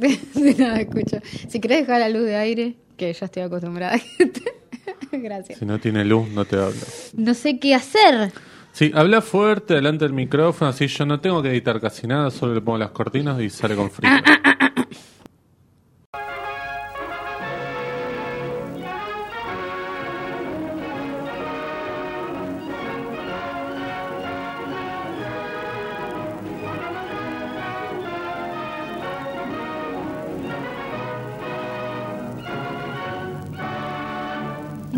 si no me escucho. Si querés dejar la luz de aire, que ya estoy acostumbrada. Gracias. Si no tiene luz, no te hablo. No sé qué hacer. Sí, habla fuerte delante del micrófono, así yo no tengo que editar casi nada, solo le pongo las cortinas y sale con frío.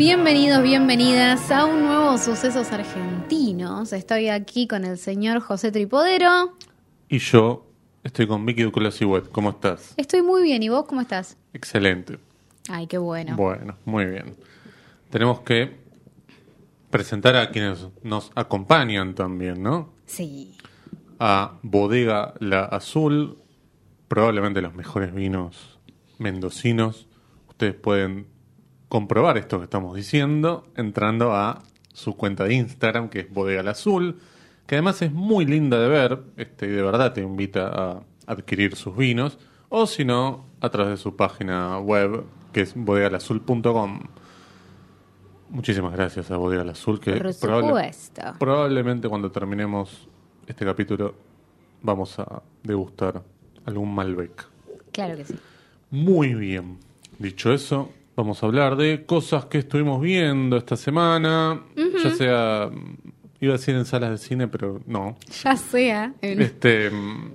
Bienvenidos, bienvenidas a un nuevo Sucesos Argentinos. Estoy aquí con el señor José Tripodero. Y yo estoy con Vicky Duclos y Web. ¿Cómo estás? Estoy muy bien, ¿y vos cómo estás? Excelente. Ay, qué bueno. Bueno, muy bien. Tenemos que presentar a quienes nos acompañan también, ¿no? Sí. A Bodega La Azul, probablemente los mejores vinos mendocinos. Ustedes pueden comprobar esto que estamos diciendo entrando a su cuenta de Instagram, que es Bodega Azul, que además es muy linda de ver, este, y de verdad te invita a adquirir sus vinos, o si no, a través de su página web, que es bodegalazul.com. Muchísimas gracias a Bodega Azul, que Por probable- supuesto. probablemente cuando terminemos este capítulo vamos a degustar algún Malbec. Claro que sí. Muy bien. Dicho eso, vamos a hablar de cosas que estuvimos viendo esta semana, ya sea, iba a decir en salas de cine, pero no. Ya sea. en- Este mm,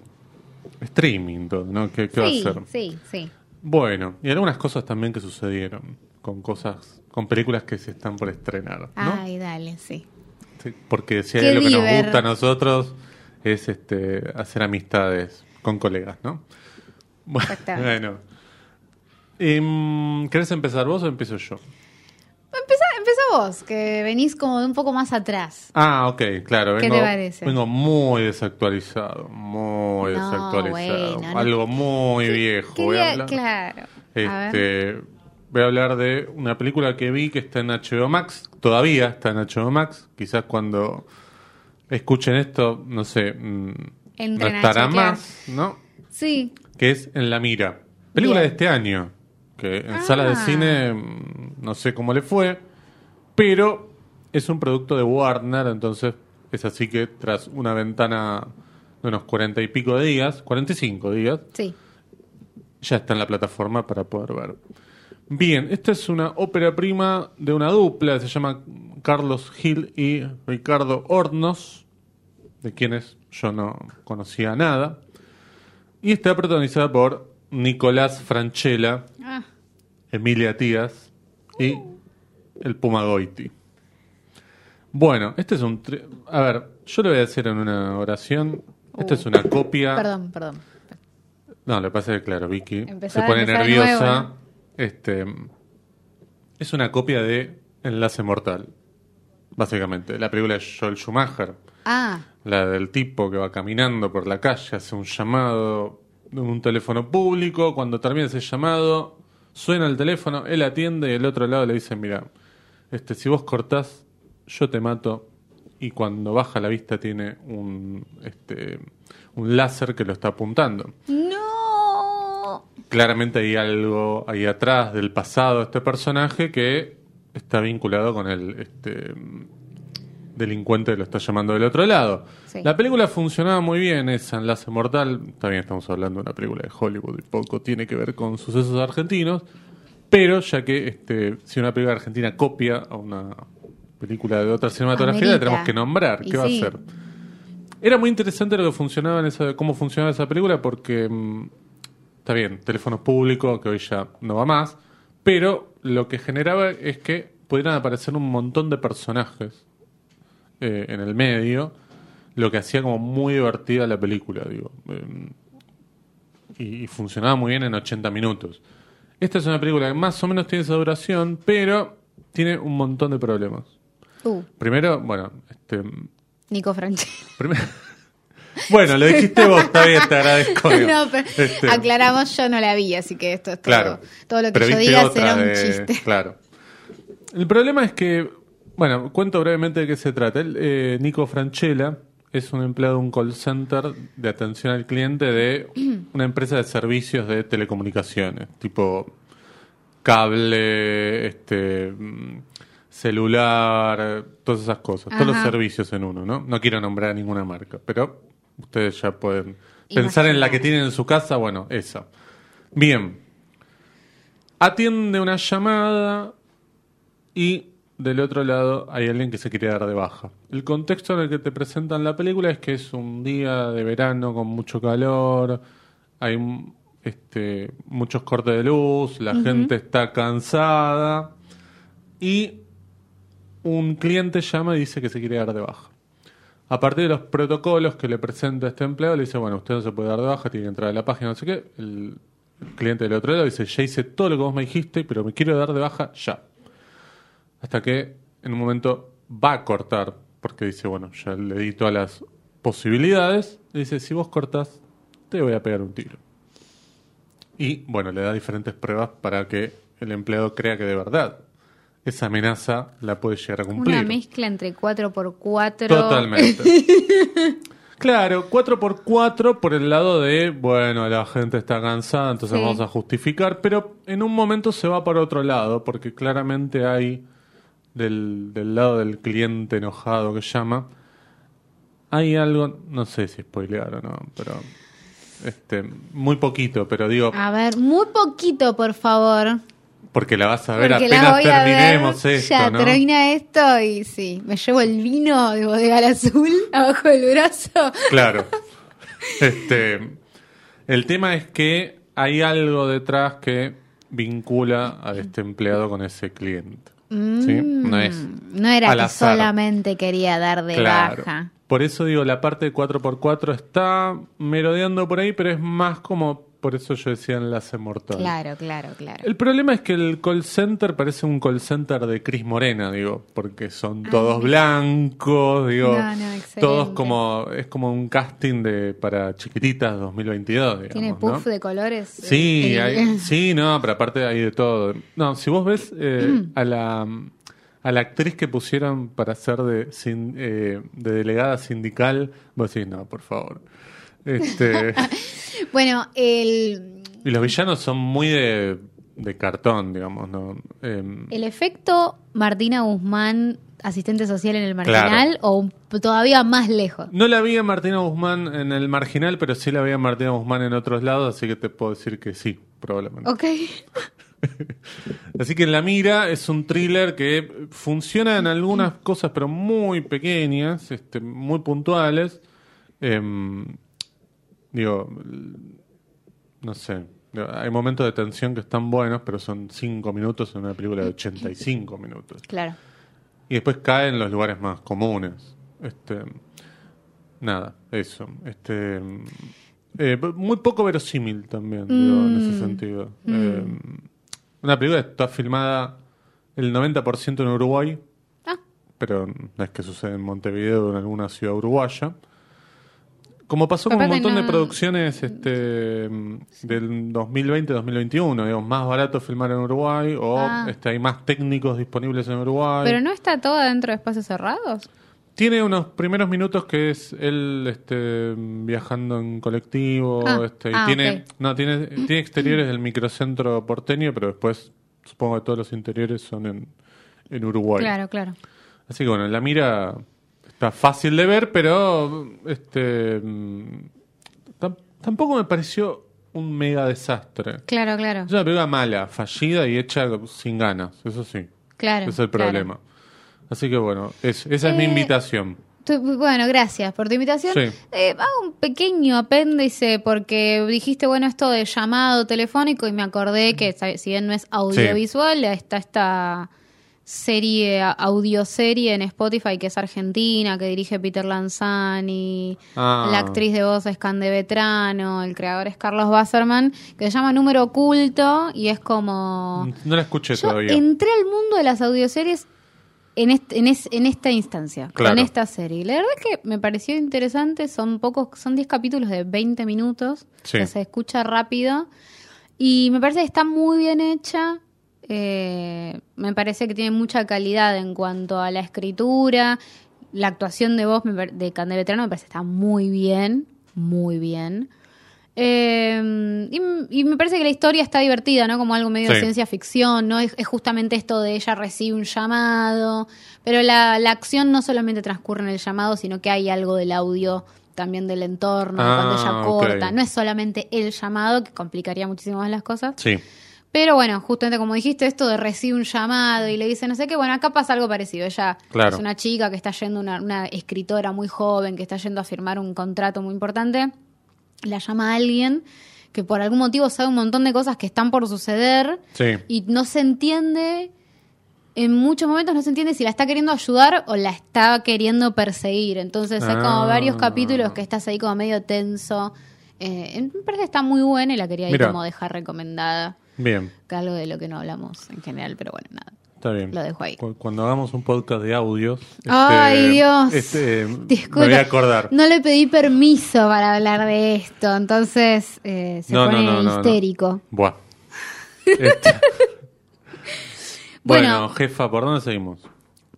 streaming todo, ¿no? ¿Qué, qué sí, va a ser? sí, sí. Bueno, y algunas cosas también que sucedieron con cosas, con películas que se están por estrenar, ¿no? Ay, dale, sí. Sí, porque si hay algo que nos gusta a nosotros es este hacer amistades con colegas, ¿no? Bueno. Em, ¿Querés empezar vos o empiezo yo? Empezá, empezá vos, que venís como de un poco más atrás. Ah, ok, claro. ¿Qué Vengo, te parece? Vengo muy desactualizado, muy No, desactualizado. bueno, no- Algo muy viejo. Voy a Quería- hablar, claro. A ver. este, voy a hablar de una película que vi que está en HBO Max. Todavía está en HBO Max. Quizás cuando escuchen esto, no sé, mm, no a estará chequear. más, ¿no? Sí. que es En la Mira. Película Bien. de este año, que en Ah. salas de cine mm, no sé cómo le fue, pero es un producto de Warner, entonces es así que tras una ventana de unos cuarenta y pico de días, 45 días, Sí. ya está en la plataforma para poder ver. Bien, esta es una ópera prima de una dupla, se llama Carlos Gil y Ricardo Hornos, de quienes yo no conocía nada. Y está protagonizada por Nicolás Franchella, Ah, Emilia Tías y el Puma Goiti. Bueno, este es un... tri- A ver, yo lo voy a decir en una oración. Esta es una copia... perdón, perdón. No, lo que pasa es que, claro, Vicky se pone de nerviosa. nuevo, ¿no? Este, es una copia de Enlace Mortal, básicamente. La película de Joel Schumacher, Ah, la del tipo que va caminando por la calle, hace un llamado de un teléfono público. Cuando termina ese llamado, suena el teléfono, él atiende y el otro lado le dice, mira, este, si vos cortás, yo te mato. Y cuando baja la vista tiene un, este, un láser que lo está apuntando no. claramente hay algo ahí atrás del pasado de este personaje que está vinculado con el este, delincuente lo está llamando del otro lado. Sí. La película funcionaba muy bien, esa Enlace Mortal, también estamos hablando de una película de Hollywood y poco tiene que ver con sucesos argentinos, pero ya que este, si una película argentina copia a una película de otra cinematografía, la tenemos que nombrar. Y ¿Qué va sí. a hacer? Era muy interesante lo que funcionaba en esa, cómo funcionaba esa película porque mm, está bien, teléfonos públicos, que hoy ya no va más, pero lo que generaba es que pudieran aparecer un montón de personajes eh, en el medio, lo que hacía como muy divertida la película, digo. Eh, y, y funcionaba muy bien en 80 minutos. Esta es una película que más o menos tiene esa duración, pero tiene un montón de problemas. Uh, Primero, bueno, este, Nico primero, bueno, lo dijiste vos, está bien, te agradezco. digo. no, pero Este, aclaramos, yo no la vi, así que esto es todo, Claro. todo lo que yo diga será un de- chiste. Claro. El problema es que, bueno, cuento brevemente de qué se trata. El, eh, Nico Franchella es un empleado de un call center de atención al cliente de una empresa de servicios de telecomunicaciones, tipo cable, este mm, celular, todas esas cosas, todos los servicios en uno, ¿no? No quiero nombrar ninguna marca, pero ustedes ya pueden pensar en la que tienen en su casa, bueno, esa. Bien. Atiende una llamada y del otro lado hay alguien que se quiere dar de baja. El contexto en el que te presentan la película es que es un día de verano con mucho calor, hay este, muchos cortes de luz, la gente está cansada y un cliente llama y dice que se quiere dar de baja. A partir de los protocolos que le presenta este empleado, le dice, bueno, usted no se puede dar de baja, tiene que entrar a la página, no sé qué. El, el cliente del otro lado dice, ya hice todo lo que vos me dijiste, pero me quiero dar de baja ya. Hasta que en un momento va a cortar, porque dice, bueno, ya le di todas las posibilidades. Le dice, si vos cortás, te voy a pegar un tiro. Y bueno, le da diferentes pruebas para que el empleado crea que de verdad esa amenaza la puede llegar a cumplir. Una mezcla entre 4x4. Totalmente. claro, 4x4 por el lado de, bueno, la gente está cansada, entonces Sí. vamos a justificar, pero en un momento se va para otro lado, porque claramente hay del, del lado del cliente enojado que llama, hay algo, no sé si spoilear o no, pero este muy poquito, pero digo, A ver, muy poquito, por favor. porque la vas a ver Porque la apenas a ver. terminemos esto, ya ¿no? termina esto y sí, me llevo el vino de bodega azul abajo del brazo. Claro. Este, el tema es que hay algo detrás que vincula a este empleado con ese cliente. ¿Sí? No es Mm, No era al que azar. solamente quería dar de Claro. baja. Por eso digo, la parte de 4x4 está merodeando por ahí, pero es más como, por eso yo decía enlace mortal. Claro, claro, claro. El problema es que el call center parece un call center de Cris Morena, digo, porque son todos blancos, digo, No, no, todos como, es como un casting de para chiquititas 2022, digamos, Tiene ¿no? puff de colores. Sí, Eh, hay- sí, no, pero aparte hay de todo. No, si vos ves eh, a la a la actriz que pusieron para ser de, sin- eh, de delegada sindical, vos decís, no, por favor. Este, Bueno, el, y los villanos son muy de, de cartón, digamos, ¿no? Em, el efecto Martina Guzmán, asistente social en el marginal, o todavía más lejos. no la vi a Martina Guzmán en el marginal, pero sí la vi a Martina Guzmán en otros lados, así que te puedo decir que sí, probablemente. Ok. Así que La Mira es un thriller que funciona en algunas cosas, pero muy pequeñas, este, muy puntuales. Em, digo, no sé. Hay momentos de tensión que están buenos, pero son 5 minutos en una película de 85 minutos. Claro. Y después cae en los lugares más comunes. Este, nada, eso. Este, eh, muy poco verosímil también, digo, en ese sentido. Eh, una película que está filmada el 90% en Uruguay, Ah, pero no es que sucede en Montevideo o en alguna ciudad uruguaya. Como pasó con un montón de producciones este, del 2020-2021, digamos, más barato filmar en Uruguay o Ah. este, hay más técnicos disponibles en Uruguay. pero no está todo dentro de espacios cerrados. Tiene unos primeros minutos que es él este, viajando en colectivo, Ah, este, y ah, tiene, no, tiene, tiene exteriores del microcentro porteño, pero después supongo que todos los interiores son en, en Uruguay. Claro, claro. Así que bueno, la mira está fácil de ver, pero este mm, tam- tampoco me pareció un mega desastre. Claro, claro. Es una película mala, fallida y hecha sin ganas, eso sí. Claro. Ese es el claro. problema. Así que bueno, es- esa es mi Eh, invitación. Tu- Bueno, gracias por tu invitación. Sí. Eh, hago un pequeño apéndice porque dijiste, bueno, esto de llamado telefónico y me acordé que sa- si bien no es audiovisual, está esta serie, audioserie en Spotify que es argentina, que dirige Peter Lanzani, Ah. la actriz de voz es Cande Vetrano, el creador es Carlos Basserman, que se llama Número Oculto y es como... No la escuché Yo todavía. entré al mundo de las audioseries en, est- en, es- en esta instancia, Claro. con esta serie. La verdad es que me pareció interesante, son pocos, son 10 capítulos de 20 minutos, Sí. que se escucha rápido y me parece que está muy bien hecha. Eh, me parece que tiene mucha calidad en cuanto a la escritura la actuación de voz de Candela Veterano me parece que está muy bien, muy bien. Eh, y, y me parece que la historia está divertida, ¿no? Como algo medio de ciencia ficción, ¿no? Es, es justamente esto de ella recibe un llamado, pero la, la acción no solamente transcurre en el llamado, sino que hay algo del audio también del entorno, cuando Ah, ella ok. corta. No es solamente el llamado, que complicaría muchísimo más las cosas. Sí. Pero bueno, justamente como dijiste, esto de recibe un llamado y le dice no sé qué, bueno, acá pasa algo parecido. Ella Claro. es una chica que está yendo, una, una escritora muy joven, que está yendo a firmar un contrato muy importante. La llama a alguien que por algún motivo sabe un montón de cosas que están por suceder Sí. y no se entiende, en muchos momentos no se entiende si la está queriendo ayudar o la está queriendo perseguir. Entonces hay como Ah. varios capítulos que estás ahí como medio tenso. Eh, me parece que está muy buena y la quería ahí Mira. como dejar recomendada Bien. algo de lo que no hablamos en general, pero bueno, nada. Está bien. Lo dejo ahí. Cu- Cuando hagamos un podcast de audios. este, Ay, Dios. Este, me Disculpa, voy a acordar. No le pedí permiso para hablar de esto, entonces eh, se No, pone no, no. histérico. Buah. Este- bueno, Bueno. jefa, ¿por dónde seguimos?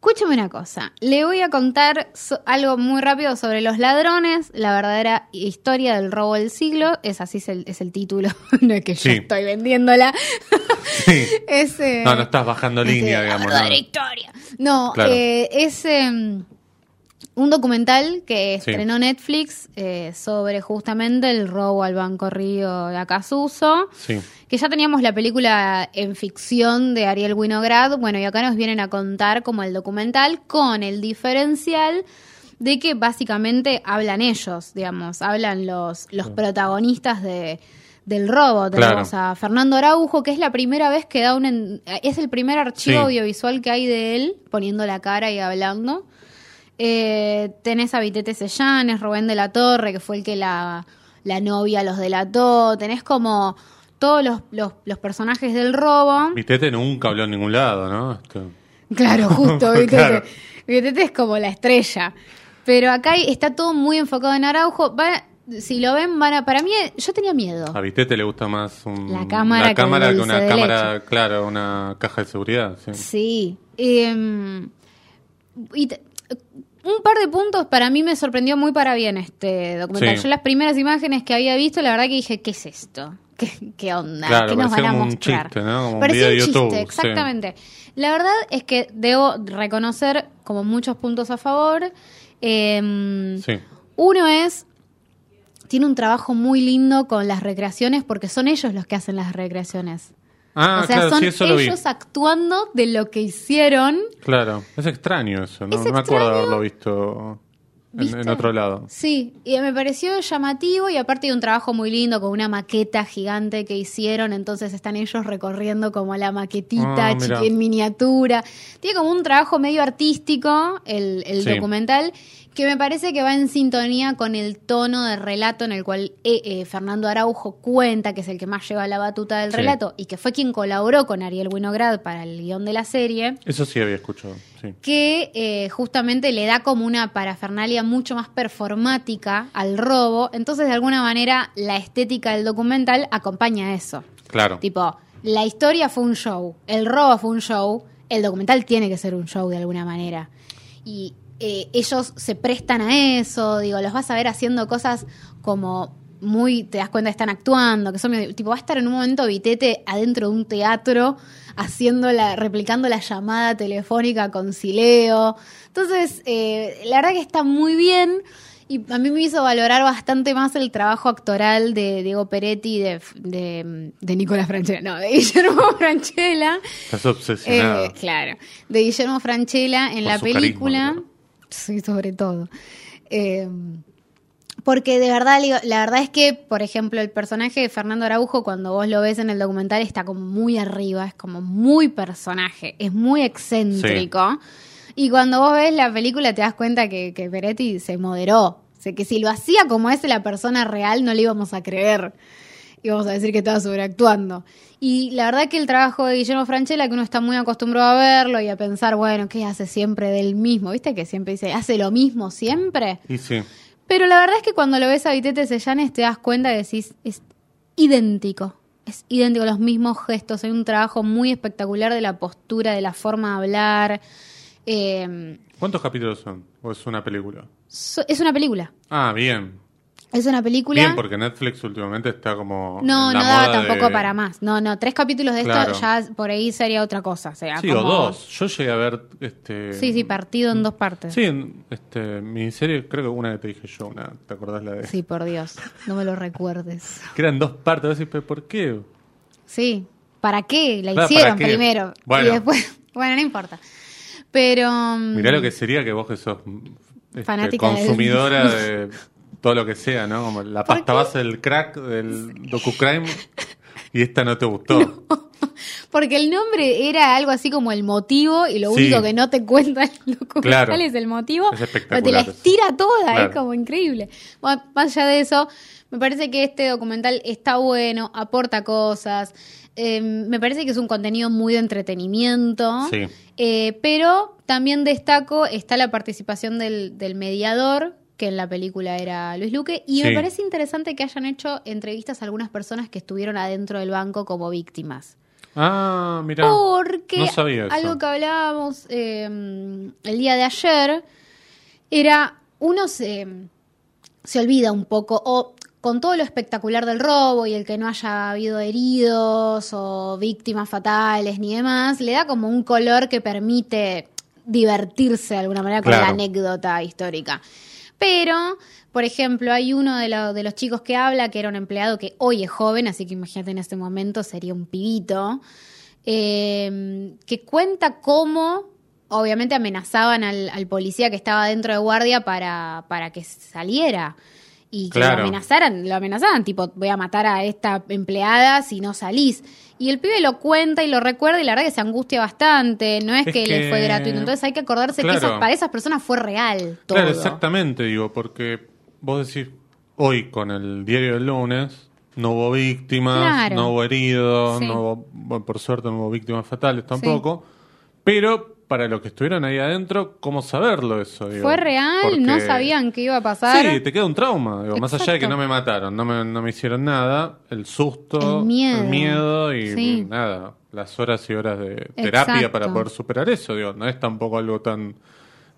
Escúchame una cosa, le voy a contar so- algo muy rápido sobre los ladrones, la verdadera historia del robo del siglo, es así es el, es el título, no es que yo Sí. estoy vendiéndola, Sí. es, eh, No, no estás bajando es, línea, eh, digamos. la ¿no? verdadera historia. No, Claro. eh, es em, un documental que Sí. estrenó Netflix eh, sobre justamente el robo al Banco Río de Acasuso. Sí. Que ya teníamos la película en ficción de Ariel Winograd, bueno, y acá nos vienen a contar como el documental con el diferencial de que básicamente hablan ellos, digamos, hablan los, los protagonistas de, del robo. Tenemos a Fernando Araujo, que es la primera vez que da un... en- es el primer archivo Sí. audiovisual que hay de él, poniendo la cara y hablando. Eh, tenés a Vitete Sellanes, Rubén de la Torre, que fue el que la, la novia los delató. Tenés como todos los, los, los personajes del robo. Vitete nunca habló en ningún lado, ¿no? Claro, justo, Vitete. Claro. Vitete es como la estrella. Pero acá está todo muy enfocado en Araujo. Va- si lo ven, van a. Para mí, yo tenía miedo. A Vitete le gusta más un- La cámara la que cámara una cámara, claro, una caja de seguridad. Sí. Sí. Em, y un par de puntos para mí me sorprendió muy para bien este documental. Sí. Yo las primeras imágenes que había visto, la verdad que dije, ¿qué es esto? ¿Qué, qué onda? Claro, ¿Qué nos van a como un mostrar? chiste, ¿no? Como un Parecía video un YouTube, chiste, sí. exactamente. La verdad es que debo reconocer como muchos puntos a favor. Em, Sí. Uno es, tiene un trabajo muy lindo con las recreaciones porque son ellos los que hacen las recreaciones. Ah, o sea, claro, son sí, eso ellos actuando de lo que hicieron. Claro, es extraño eso, ¿no? Es no me acuerdo extraño. haberlo visto en, otro lado. Sí, y me pareció llamativo y aparte de un trabajo muy lindo con una maqueta gigante que hicieron, entonces están ellos recorriendo como la maquetita Ah, en miniatura. Tiene como un trabajo medio artístico el, el Sí. documental que me parece que va en sintonía con el tono de relato en el cual eh, eh, Fernando Araujo cuenta, que es el que más lleva la batuta del Sí. relato y que fue quien colaboró con Ariel Winograd para el guion de la serie Eso sí había escuchado, sí. que eh, justamente le da como una parafernalia mucho más performática al robo. Entonces, de alguna manera, la estética del documental acompaña a eso. Claro. Tipo, la historia fue un show, el robo fue un show, el documental tiene que ser un show de alguna manera. Y eh, ellos se prestan a eso, digo, los vas a ver haciendo cosas como muy, te das cuenta, están actuando, que son medio- tipo, va a estar en un momento Vitete adentro de un teatro haciendo la, replicando la llamada telefónica con Sileo. Entonces, eh, la verdad que está muy bien. Y a mí me hizo valorar bastante más el trabajo actoral de Diego Peretti y de, de, de Nicolás Franchella, no, de Guillermo Franchella. Estás obsesionado. Eh, claro, de Guillermo Franchella en Por la carisma, película. Sí, sobre todo. Eh, porque de verdad, la verdad es que, por ejemplo, el personaje de Fernando Araujo, cuando vos lo ves en el documental, está como muy arriba, es como muy personaje, es muy excéntrico. Y cuando vos ves la película te das cuenta que, que Peretti se moderó. O sea, que si lo hacía como es la persona real, no le íbamos a creer. Íbamos a decir que estaba sobreactuando. Y la verdad que el trabajo de Guillermo Franchella, que uno está muy acostumbrado a verlo y a pensar, bueno, ¿qué hace siempre del mismo? ¿Viste que siempre dice, hace lo mismo siempre? Y sí. Pero la verdad es que cuando lo ves a Vitete Sellanes te das cuenta y decís, es idéntico. Es idéntico, los mismos gestos. Hay un trabajo muy espectacular de la postura, de la forma de hablar. Eh, ¿Cuántos capítulos son? ¿O es una película? So- es una película. Ah, bien. Es una película. Bien, porque Netflix últimamente está como. No, en la no daba tampoco de- para más. No, no, tres capítulos de Claro. esto ya por ahí sería otra cosa. O sea, Sí, como- o dos. Yo llegué a ver. Este, Sí, sí, partido en dos partes. Sí, en este, miniserie, creo que una que te dije yo, una, ¿te acordás la de? Sí, por Dios, no me lo recuerdes. Que eran dos partes, decís, ¿pero por qué? Sí, ¿para qué? La Claro, hicieron primero. Bueno. Y después, bueno, no importa. Pero... mm, Mirá lo que sería que vos que sos este, Fanática consumidora de todo lo que sea, ¿no? Como la ¿Por pasta base del crack, del docu-crime, y esta no te gustó. Porque el nombre era algo así como el motivo y lo Sí. único que no te cuenta el documental Claro. es el motivo. Es pero te la espectacular. estira toda, Claro. es como increíble. Bueno, más allá de eso, me parece que este documental está bueno, aporta cosas. eh, me parece que es un contenido muy de entretenimiento. Sí. Eh, pero también destaco, está la participación del, del mediador, que en la película era Luis Luque, y me parece interesante que hayan hecho entrevistas a algunas personas que estuvieron adentro del banco como víctimas. Ah, mirá. Porque no sabía eso. algo que hablábamos eh, el día de ayer era, uno se, se olvida un poco, o con todo lo espectacular del robo y el que no haya habido heridos o víctimas fatales ni demás, le da como un color que permite divertirse de alguna manera con Claro. la anécdota histórica. Pero, por ejemplo, hay uno de, lo- de los chicos que habla, que era un empleado que hoy es joven, así que imagínate en este momento sería un pibito, eh, que cuenta cómo, obviamente, amenazaban al, al policía que estaba dentro de guardia para, para que saliera. Y que Claro. lo amenazaran, lo amenazaban, tipo, voy a matar a esta empleada si no salís. Y el pibe lo cuenta y lo recuerda y la verdad que se angustia bastante, no es, Es que, le fue gratuito. Entonces hay que acordarse Claro. que esas- para esas personas fue real todo. Claro, exactamente, digo, porque vos decís, hoy con el diario del lunes, no hubo víctimas, Claro. no hubo heridos, Sí. no hubo, bueno, por suerte no hubo víctimas fatales tampoco, pero para los que estuvieron ahí adentro, ¿cómo saberlo eso? Digo? Fue real, Porque- no sabían qué iba a pasar. Sí, te queda un trauma, digo, más allá de que no me mataron, no me, no me hicieron nada, el susto, El miedo. el miedo y Sí. nada, las horas y horas de terapia Exacto. para poder superar eso, digo, no es tampoco algo tan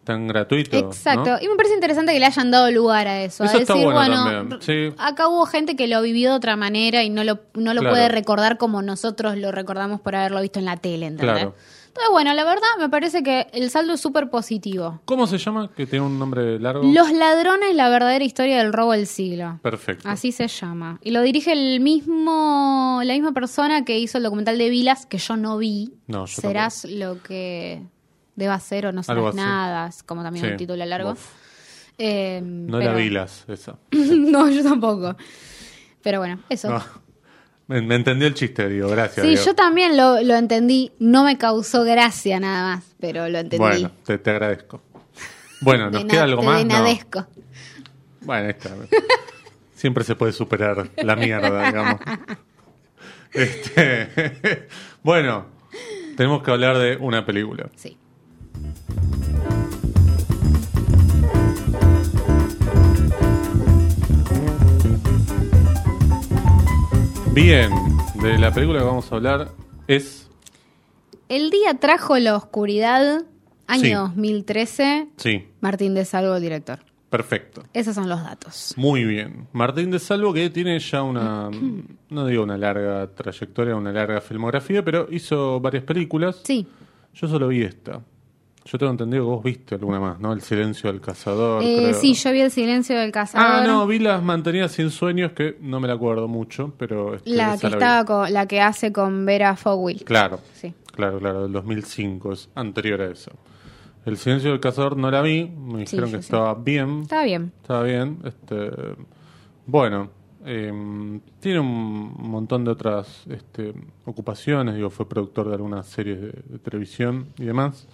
tan gratuito. Exacto. ¿no? Y me parece interesante que le hayan dado lugar a eso. Eso a decir, bueno bueno, también, sí. acá hubo gente que lo vivió de otra manera y no lo, no lo Claro. puede recordar como nosotros lo recordamos por haberlo visto en la tele, ¿entendés? Claro. Entonces, bueno, la verdad me parece que el saldo es súper positivo. ¿Cómo se llama? Que tiene un nombre largo. Los ladrones, la verdadera historia del robo del siglo. Perfecto. Así se llama. Y lo dirige el mismo, la misma persona que hizo el documental de Vilas, que yo no vi. No, yo Serás lo que deba ser o no serás nada, es como también Sí. un título largo. Eh, No pero- era Vilas, esa. no, yo tampoco. Pero bueno, eso. No. Me, me entendió el chiste, digo, gracias. sí, yo también lo, lo entendí. No me causó gracia nada más, pero lo entendí. Bueno, te, te agradezco. Bueno, ¿nos queda algo te más? No. denadezco. Bueno, está. Siempre se puede superar la mierda, digamos. Este, bueno, tenemos que hablar de una película. Sí. Bien, de la película que vamos a hablar es... El día trajo la oscuridad, año Sí. 2013. Sí, Martín de Salvo, el director. perfecto. Esos son los datos. Muy bien. Martín de Salvo que tiene ya una, no digo una larga trayectoria, una larga filmografía, pero hizo varias películas. Sí. Yo solo vi esta. Yo tengo entendido que vos viste alguna más, ¿no? El silencio del cazador. Eh, creo. sí, yo vi El silencio del cazador. Ah, no, vi las mantenidas sin sueños que no me la acuerdo mucho, pero... este, La que, la estaba con, la que hace con Vera Fogwill. Claro, Sí. claro, claro, del 2005, es anterior a eso. El silencio del cazador no la vi, me dijeron que sí. estaba bien. Estaba bien. Estaba bien. Este, bueno, eh, tiene un montón de otras este, ocupaciones. Digo, fue productor de algunas series de, de televisión y demás.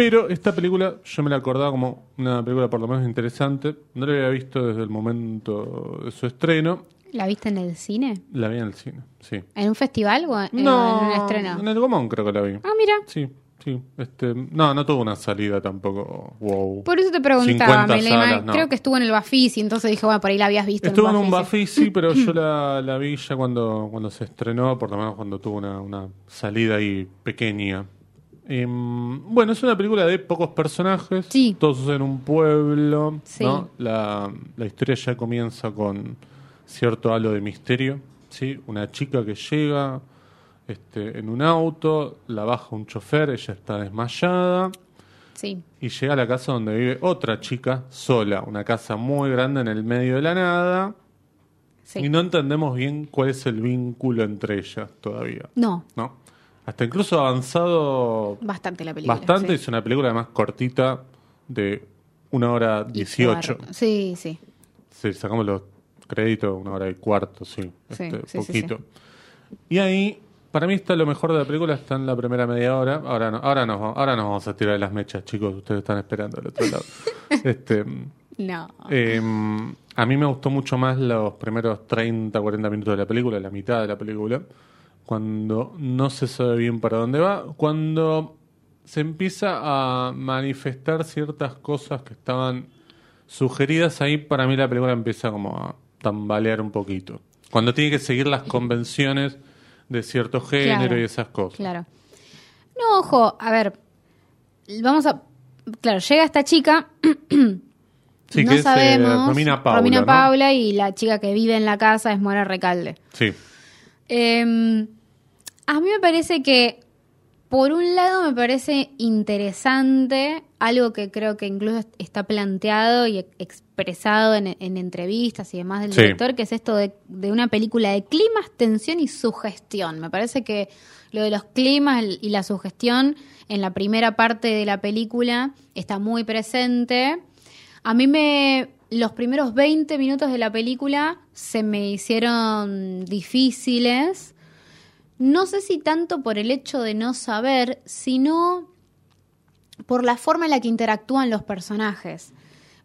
Pero esta película yo me la acordaba como una película por lo menos interesante. No la había visto desde el momento de su estreno. ¿La viste en el cine? La vi en el cine, sí. ¿En un festival o en, no, en un estreno? en el Gomón creo que la vi. Ah, mira. Sí, sí. Este, no, no tuvo una salida tampoco. Wow. Por eso te preguntaba, 50 Melema. salas, no. Creo que estuvo en el Bafisi, entonces dije, bueno, por ahí la habías visto Estuvo en un Bafisi. Bafisi, pero yo la, la vi ya cuando, cuando se estrenó, por lo menos cuando tuvo una, una salida ahí pequeña. Em, bueno, es una película de pocos personajes. Sí. Todos en un pueblo. Sí. ¿no? La, la historia ya comienza con cierto halo de misterio. ¿sí? Una chica que llega este, en un auto, la baja un chofer, ella está desmayada. Sí. Y llega a la casa donde vive otra chica sola. Una casa muy grande en el medio de la nada. Sí. Y no entendemos bien cuál es el vínculo entre ellas todavía. No, ¿no? Hasta incluso avanzado bastante la película. bastante. sí. Es una película además cortita de una hora dieciocho. Sí, sí. Si sacamos los créditos, una hora y cuarto, sí. Sí, este, sí, sí, poquito. Y ahí, para mí está lo mejor de la película, está en la primera media hora. Ahora no, ahora nos, ahora nos vamos a tirar de las mechas, chicos. Ustedes están esperando al otro lado. este, No. eh, a mí me gustó mucho más los primeros 30, 40 minutos de la película, la mitad de la película, cuando no se sabe bien para dónde va, cuando se empieza a manifestar ciertas cosas que estaban sugeridas ahí, para mí la película empieza como a tambalear un poquito. Cuando tiene que seguir las convenciones de cierto género Claro, y esas cosas. Claro. No, ojo, a ver. Vamos a. Claro, llega esta chica. Sí, no que es, eh, sabemos. Romina Paula, Romina ¿no? Paula y la chica que vive en la casa es Mora Recalde. Sí, Eh, a mí me parece que, por un lado, me parece interesante, algo que creo que incluso está planteado y expresado en, en entrevistas y demás del Sí. director, que es esto de, de una película de climas, tensión y sugestión. Me parece que lo de los climas y la sugestión en la primera parte de la película está muy presente. A mí me. Los primeros 20 minutos de la película se me hicieron difíciles. No sé si tanto por el hecho de no saber, sino por la forma en la que interactúan los personajes.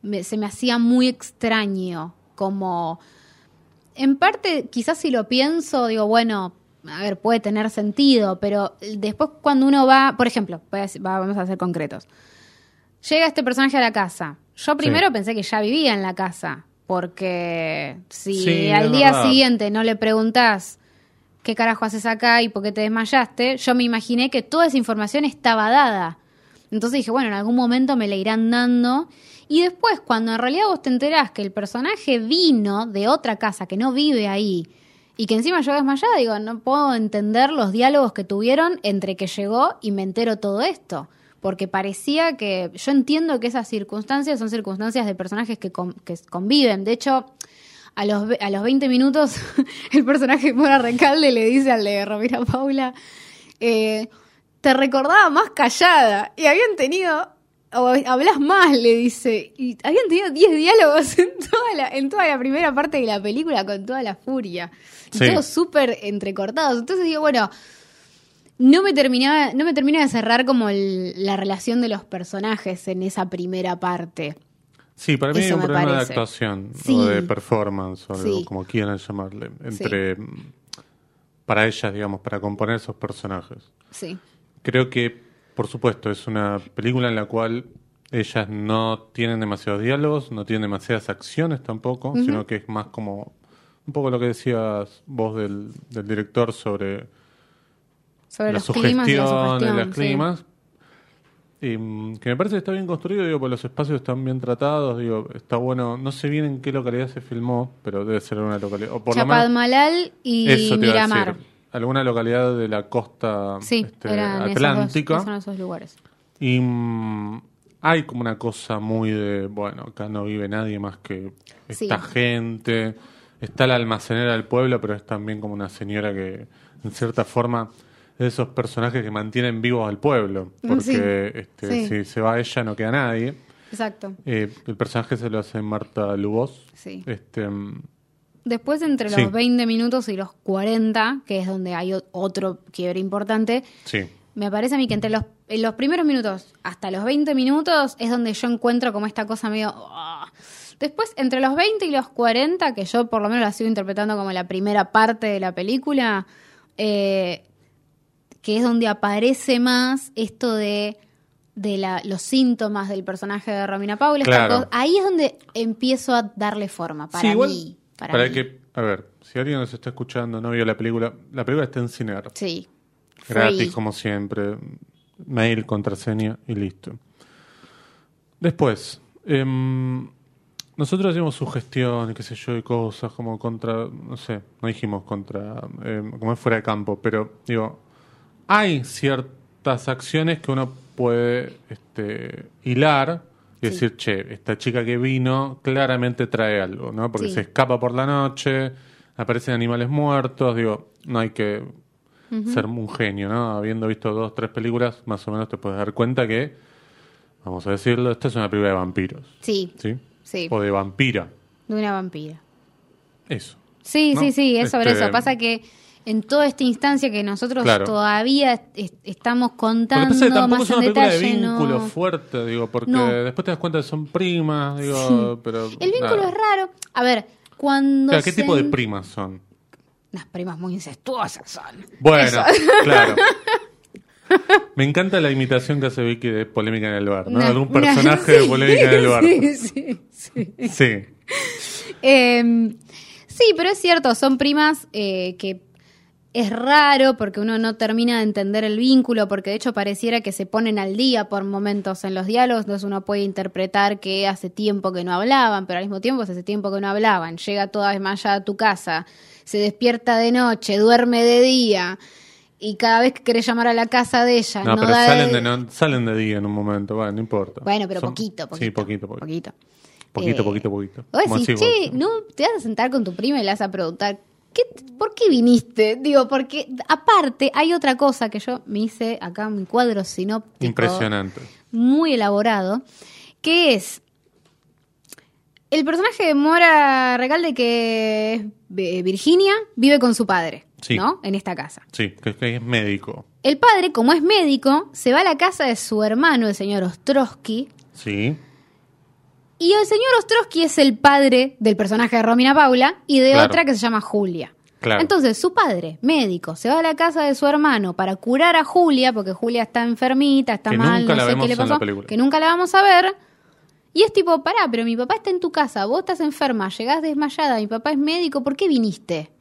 Me- se me hacía muy extraño, como... En parte, quizás si lo pienso, digo, bueno, a ver, puede tener sentido, pero después cuando uno va, por ejemplo, va- vamos a ser concretos. Llega este personaje a la casa. Yo primero pensé que ya vivía en la casa, porque si Sí, al día verdad. siguiente no le preguntás qué carajo haces acá y por qué te desmayaste, yo me imaginé que toda esa información estaba dada. Entonces dije, bueno, en algún momento me la irán dando. Y después, cuando en realidad vos te enterás que el personaje vino de otra casa, que no vive ahí, y que encima yo desmayada, digo, no puedo entender los diálogos que tuvieron entre que llegó y me entero todo esto. Porque parecía que. Yo entiendo que esas circunstancias son circunstancias de personajes que, con- que conviven. De hecho, a los, a los 20 minutos, el personaje de Mora Recalde le dice al de Romina Paula: eh, Te recordaba más callada. Y habían tenido. O hablas más, le dice. Y habían tenido 10 diálogos en toda, la, en toda la primera parte de la película con toda la furia. Y Sí. todos súper entrecortados. Entonces digo, bueno, no me terminaba, no me termina de cerrar como el- la relación de los personajes en esa primera parte. Sí, para mí hay Eso un me problema parece. de actuación Sí. o de performance o Sí. como quieran llamarle, entre para ellas, digamos, para componer esos personajes. Sí. Creo que, por supuesto, es una película en la cual ellas no tienen demasiados diálogos, no tienen demasiadas acciones tampoco, sino que es más como un poco lo que decías vos del, del director sobre Sobre la los climas y la sugestión, sugestión. los climas. Mm, que me parece que está bien construido, digo, porque los espacios están bien tratados, digo, está bueno, no sé bien en qué localidad se filmó, pero debe ser una localidad, o por lo menos Chapadmalal y eso te iba a Miramar. decir, alguna localidad de la costa Sí, este, eran esos dos- atlántica. esos son esos lugares. Y mm, hay como una cosa muy de, bueno, acá no vive nadie más que esta Sí. gente. Está la almacenera del pueblo, pero es también como una señora que, en cierta forma, de esos personajes que mantienen vivos al pueblo. Porque Sí. este, Sí. si se va ella, no queda nadie. Exacto. Eh, el personaje se lo hace Marta Lubos. Sí. Este, mm, Después, entre los Sí. 20 minutos y los 40, que es donde hay otro quiebre importante, sí. me parece a mí que entre los, en los primeros minutos hasta los 20 minutos es donde yo encuentro como esta cosa medio... ah. Después, entre los 20 y los 40, que yo por lo menos la sigo interpretando como la primera parte de la película, eh, que es donde aparece más esto de, de la- los síntomas del personaje de Romina Paula. Claro. ahí es donde empiezo a darle forma, para Sí, igual, mí. Para, para mí. que, a ver, si alguien nos está escuchando, no vio la película, la película está en Cinear. Sí. Gratis, Free. como siempre. mail, contraseña y listo. Después, em, nosotros hacíamos sugestión y qué sé yo, y cosas como contra, no sé, no dijimos contra, em, como es fuera de campo, pero digo, hay ciertas acciones que uno puede este, hilar y decir, che, esta chica que vino claramente trae algo, ¿no? Porque Sí. se escapa por la noche, aparecen animales muertos, digo, no hay que ser un genio, ¿no? Habiendo visto dos, tres películas, más o menos te puedes dar cuenta que, vamos a decirlo, esta es una película de vampiros, Sí, ¿sí? sí, O de vampira, de una vampira. eso. Sí, ¿No? sí, sí, es sobre Este- eso. Pasa que en toda esta instancia que nosotros Claro. todavía est- est- estamos contando que tampoco más es una en película detalle, de vínculo no. fuerte, digo, porque No. después te das cuenta que son primas, digo, pero... El vínculo nada. es raro. A ver, cuando Claro, ¿Qué se- tipo de primas son? Unas primas muy incestuosas son. Bueno, Eso. claro. Me encanta la imitación que hace Vicky de Polémica en el Bar, ¿no? Una- Algún una- personaje de Polémica en el Bar. Sí, sí, sí. Sí. Eh, sí, pero es cierto, son primas eh, que es raro porque uno no termina de entender el vínculo, porque de hecho pareciera que se ponen al día por momentos en los diálogos, entonces uno puede interpretar que hace tiempo que no hablaban, pero al mismo tiempo hace tiempo que no hablaban. Llega toda desmayada a tu casa, se despierta de noche, duerme de día. Y cada vez que querés llamar a la casa de ella, No, no, pero da salen de- de, no- salen de día en un momento, bueno, no importa. Bueno, pero Son- poquito, poquito. Sí, poquito, poquito. Poquito, Poquito, Eh, poquito, poquito. Vos decís, che. ¿no te vas a sentar con tu prima y le vas a preguntar, ¿qué, ¿por qué viniste? Digo, porque aparte hay otra cosa que yo me hice acá un cuadro sinóptico Impresionante. muy elaborado, que es el personaje de Mora Recalde que es eh, Virginia vive con su padre, Sí. ¿no? En esta casa. Sí, que, que es médico. El padre, como es médico, se va a la casa de su hermano, el señor Ostrowski, Sí. Y el señor Ostrowski es el padre del personaje de Romina Paula y de Claro. otra que se llama Julia. Claro. Entonces, su padre, médico, se va a la casa de su hermano para curar a Julia, porque Julia está enfermita, está Que mal, nunca no la sé vemos qué le pasó, que nunca la vamos a ver. Y es tipo, pará, pero mi papá está en tu casa, vos estás enferma, llegás desmayada, mi papá es médico, ¿por qué viniste?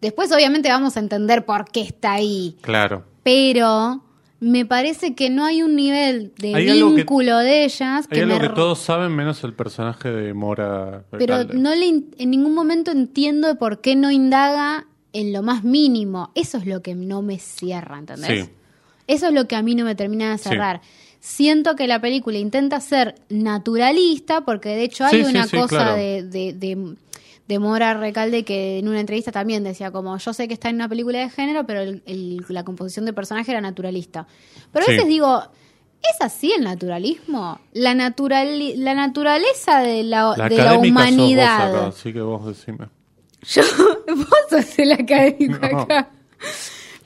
Después, obviamente, vamos a entender por qué está ahí. Claro. Pero me parece que no hay un nivel de Hay algo que- vínculo de ellas Hay que algo me que todos saben menos el personaje de Mora. pero no le in- en ningún momento entiendo de por qué no indaga en lo más mínimo. Eso es lo que no me cierra, ¿entendés? Sí. Eso es lo que a mí no me termina de Sí. cerrar. Siento que la película intenta ser naturalista, porque de hecho hay Sí, una cosa claro. de, de, de- de Mora Recalde que en una entrevista también decía como yo sé que está en una película de género, pero el- el- la composición de personaje era naturalista. Pero a Sí. veces digo, ¿es así el naturalismo? La, natural, la naturaleza de la, La de la sos vos humanidad. acá, así que vos decime. Yo, vos sos el académico No. acá.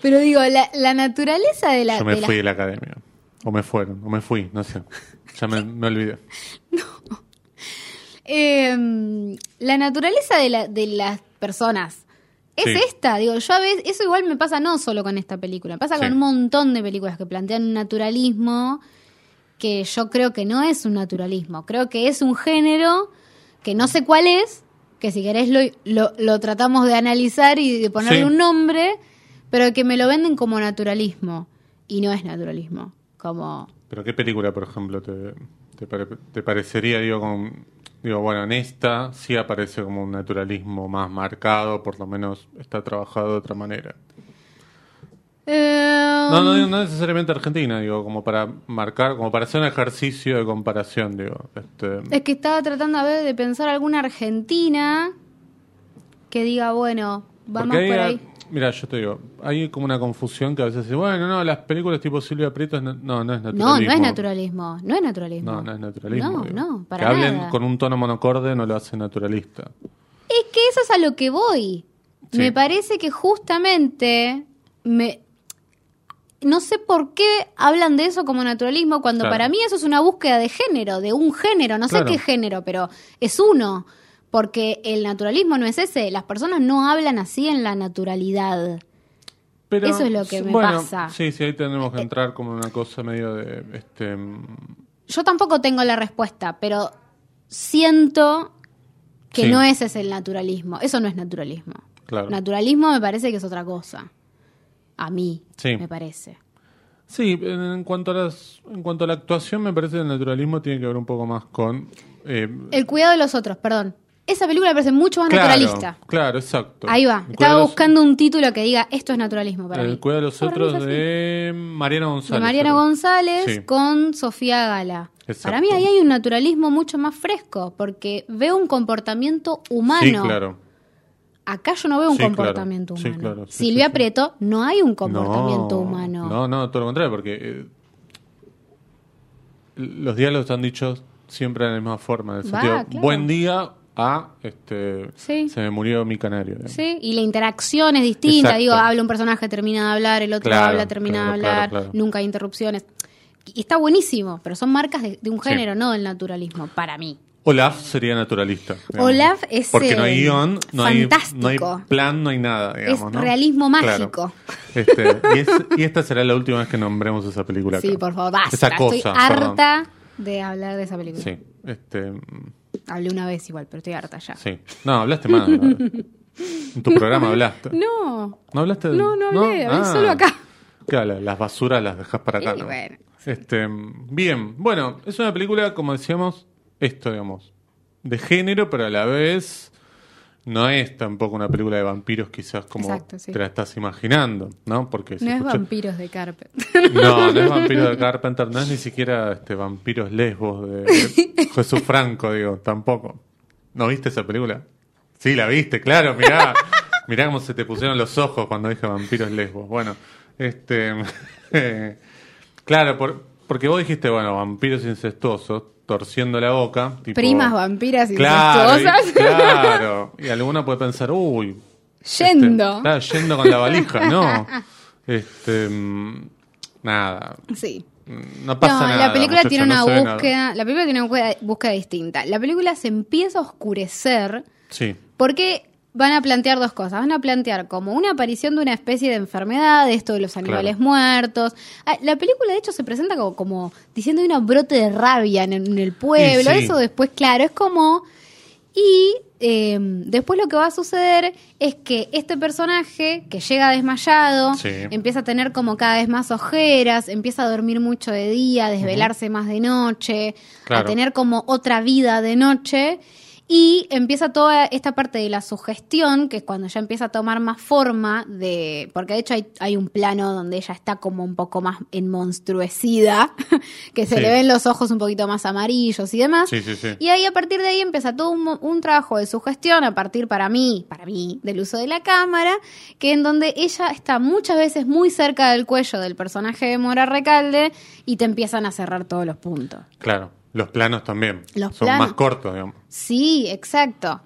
Pero digo, la, la naturaleza de la... Yo me de fui de la academia. O me fueron, o me fui, no sé. Ya me, me olvidé. Eh, la naturaleza de, la, de las personas. Es Sí. esta, digo, yo a veces, eso igual me pasa no solo con esta película, me pasa Sí. con un montón de películas que plantean un naturalismo que yo creo que no es un naturalismo, creo que es un género que no sé cuál es, que si querés lo, lo, lo tratamos de analizar y de ponerle Sí. un nombre, pero que me lo venden como naturalismo y no es naturalismo, como... Pero ¿qué película, por ejemplo, te, te, pare- te parecería, digo, con, digo, bueno, en esta sí aparece como un naturalismo más marcado, por lo menos está trabajado de otra manera. Eh, No, no, no necesariamente Argentina, digo, como para marcar, como para hacer un ejercicio de comparación, digo. Este, Es que estaba tratando a ver de pensar alguna argentina que diga, bueno, va porque más hay- por ahí. Mira, yo te digo, hay como una confusión que a veces dice, bueno, no, las películas tipo Silvia Prieto, es no, no es naturalismo. No, no es naturalismo, no es naturalismo. No, no es naturalismo. No, digo. no, para Que hablen con un tono monocorde no lo hace naturalista. Es que eso es a lo que voy. Sí. Me parece que justamente me no sé por qué hablan de eso como naturalismo cuando Claro. para mí eso es una búsqueda de género, de un género, no sé Claro. qué género, pero es uno, porque el naturalismo no es ese, las personas no hablan así en la naturalidad. Pero, Eso es lo que me bueno, pasa. Sí, sí, ahí tenemos que entrar como una cosa medio de... este Yo tampoco tengo la respuesta, pero siento que Sí. no ese es el naturalismo. Eso no es naturalismo. Claro. Naturalismo me parece que es otra cosa. A mí, Sí. me parece. Sí, en, en cuanto a las, en cuanto a la actuación, me parece que el naturalismo tiene que ver un poco más con. eh, El cuidado de los otros, perdón. Esa película me parece mucho más claro, naturalista. Claro, exacto. Ahí va. El Estaba los- buscando un título que diga esto es naturalismo para El mí. cuidado de los mí otros de Mariana González. de Mariana. González Sí. con Sofía Gala. Exacto. Para mí ahí hay un naturalismo mucho más fresco, porque veo un comportamiento humano. Sí, claro. Acá yo no veo un Sí, claro. comportamiento Sí, humano. claro. Silvia. Prieto no hay un comportamiento no, humano. No, no, todo lo contrario, porque eh, los diálogos están dichos siempre de la misma forma. En el sentido, claro. buen día a este Sí. se me murió mi canario. digamos. Sí, y la interacción es distinta. Exacto. Digo, habla un personaje, termina de hablar, el otro Claro, habla, termina claro, de hablar, claro. nunca hay interrupciones. Y está buenísimo, pero son marcas de, de un Sí. género, no del naturalismo, para mí. Olaf sería naturalista. digamos. Olaf es, Porque no hay eh, guion, no hay, no hay fantástico. plan, no hay nada. Digamos, Es ¿no? realismo Claro. mágico. Este, y, es- y esta será la última vez que nombremos esa película. acá. Sí, por favor, basta. Esa cosa. estoy perdón. harta de hablar de esa película. Sí, este, Hablé una vez igual, pero estoy harta ya. sí. No, hablaste más. En tu programa hablaste. No, ¿No hablaste? de- no, no hablé, hablé solo acá. Claro, la- las basuras las dejas para acá, Y ¿no? bueno. Este, bien, bueno, es una película, como decíamos, esto, digamos, de género, pero a la vez no es tampoco una película de vampiros quizás como Exacto, sí. te la estás imaginando, ¿no? Porque No es vampiros de Carpet. No, no es vampiro de Carpenter, no es ni siquiera este vampiros lesbos de, de Jesús Franco, digo, tampoco. ¿No viste esa película? Sí, la viste, claro, mirá. Mirá cómo se te pusieron los ojos cuando dije vampiros lesbos. Bueno, este. claro, por- porque vos dijiste, bueno, vampiros incestuosos, torciendo la boca. Tipo, Primas vampiras Claro, y, incestuosas. claro. Y alguna puede pensar, uy. Yendo. este, claro, yendo con la valija, no. Este. mm, Nada. Sí. No pasa no, nada. la película muchacho, tiene una búsqueda, la película tiene una búsqueda, búsqueda distinta. La película se empieza a oscurecer Sí, porque van a plantear dos cosas. Van a plantear como una aparición de una especie de enfermedad, esto de los animales Claro. muertos. Ah, La película, de hecho, se presenta como, como diciendo de un brote de rabia en, en el pueblo. Sí. Eso después, claro, es como. Y eh, después lo que va a suceder es que este personaje, que llega desmayado, Sí. empieza a tener como cada vez más ojeras, empieza a dormir mucho de día, a desvelarse más de noche, a tener como otra vida de noche. Y empieza toda esta parte de la sugestión, que es cuando ya empieza a tomar más forma de. Porque de hecho hay, hay un plano donde ella está como un poco más enmonstruecida, que se Sí. le ven los ojos un poquito más amarillos y demás. sí, sí, sí. Y ahí a partir de ahí empieza todo un trabajo de sugestión a partir para mí, para mí, del uso de la cámara, que en donde ella está muchas veces muy cerca del cuello del personaje de Mora Recalde y te empiezan a cerrar todos los puntos. Claro. Los planos también. Los Son planos. más cortos, digamos. Sí, exacto.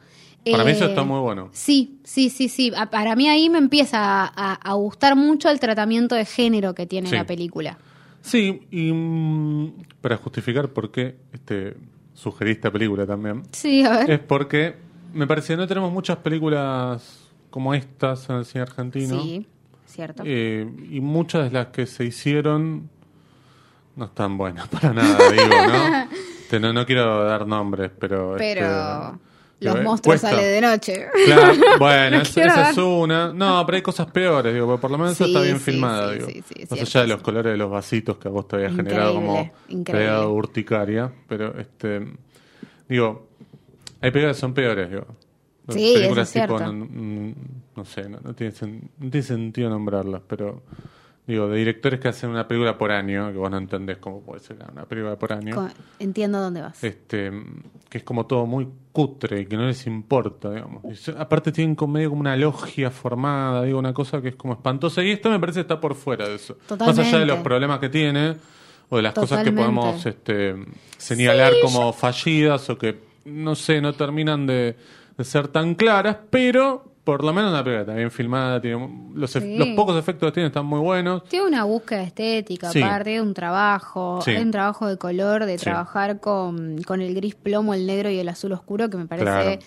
Para mí eso Eh, está muy bueno. Sí, sí, sí, sí. Para mí ahí me empieza a, a- a gustar mucho el tratamiento de género que tiene Sí. la película. Sí, y mm, para justificar por qué este, sugerí esta película también, Sí, a ver. es porque me parece que no tenemos muchas películas como estas en el cine argentino. Sí, cierto. Eh, y muchas de las que se hicieron no están buenas para nada, digo, ¿no? Te- no, no quiero dar nombres, pero... Pero este, los eh, monstruos cuesta. salen de noche. Claro, bueno, No esa, quiero esa es una. No, pero hay cosas peores, digo, por lo menos Sí, está bien sí, filmada, sí, digo. sí, sí, es Más cierto, allá de los colores de los vasitos que a vos te había generado como pegado urticaria, pero este digo, hay películas que son peores, digo. Sí, eso películas es cierto. tipo, no, no- no sé, no, no tiene, no tiene sentido nombrarlas, pero digo, de directores que hacen una película por año, que vos no entendés cómo puede ser una película por año Entiendo dónde vas. este que es como todo muy cutre y que no les importa, digamos. Y aparte tienen como medio como una logia formada, digo, una cosa que es como espantosa. Y esto me parece que está por fuera de eso. Más allá de Totalmente. los problemas que tiene o de las cosas que Totalmente. podemos este, señalar como fallidas o que, no sé, no terminan de, de ser tan claras, pero por lo menos la película está bien filmada, tiene los, ef- Sí. los pocos efectos que tiene están muy buenos. Tiene una búsqueda estética, Sí. aparte de un trabajo, Sí. hay un trabajo de color, de trabajar con, con el gris plomo, el negro y el azul oscuro, que me parece Claro.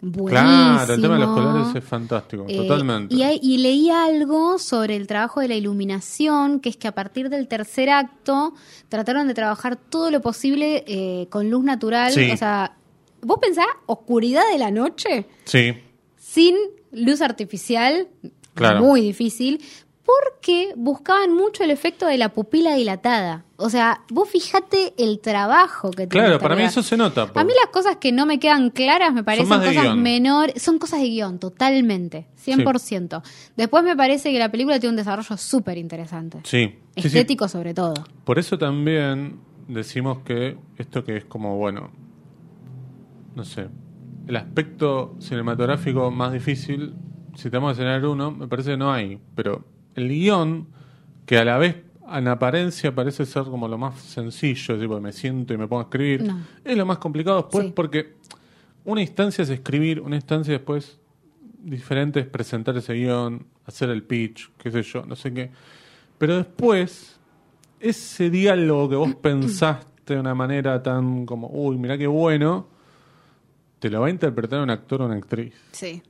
buenísimo. Claro, el tema de los colores es fantástico, Eh, totalmente. Y, hay- y leí algo sobre el trabajo de la iluminación, que es que a partir del tercer acto trataron de trabajar todo lo posible eh, con luz natural. O sea, vos pensás oscuridad de la noche Sí, sin luz artificial, Claro. muy difícil. porque buscaban mucho el efecto de la pupila dilatada. O sea, vos fíjate el trabajo que tiene. Claro, para mí eso se nota. A mí las cosas que no me quedan claras me parecen cosas menores, son cosas de guion, totalmente, 100%. Después me parece que la película tiene un desarrollo súper interesante. Sí. sí, sí. Estético sobre todo. Por eso también decimos que esto que es como, bueno, no sé, el aspecto cinematográfico más difícil, si tenemos que señalar uno, me parece que no hay. Pero el guion, que a la vez en apariencia parece ser como lo más sencillo, tipo me siento y me pongo a escribir, No. es lo más complicado después Sí. porque una instancia es escribir, una instancia después diferente es presentar ese guion, hacer el pitch, qué sé yo, no sé qué. Pero después, ese diálogo que vos pensaste de una manera tan como, uy, mirá qué bueno, te lo va a interpretar un actor o una actriz. Sí.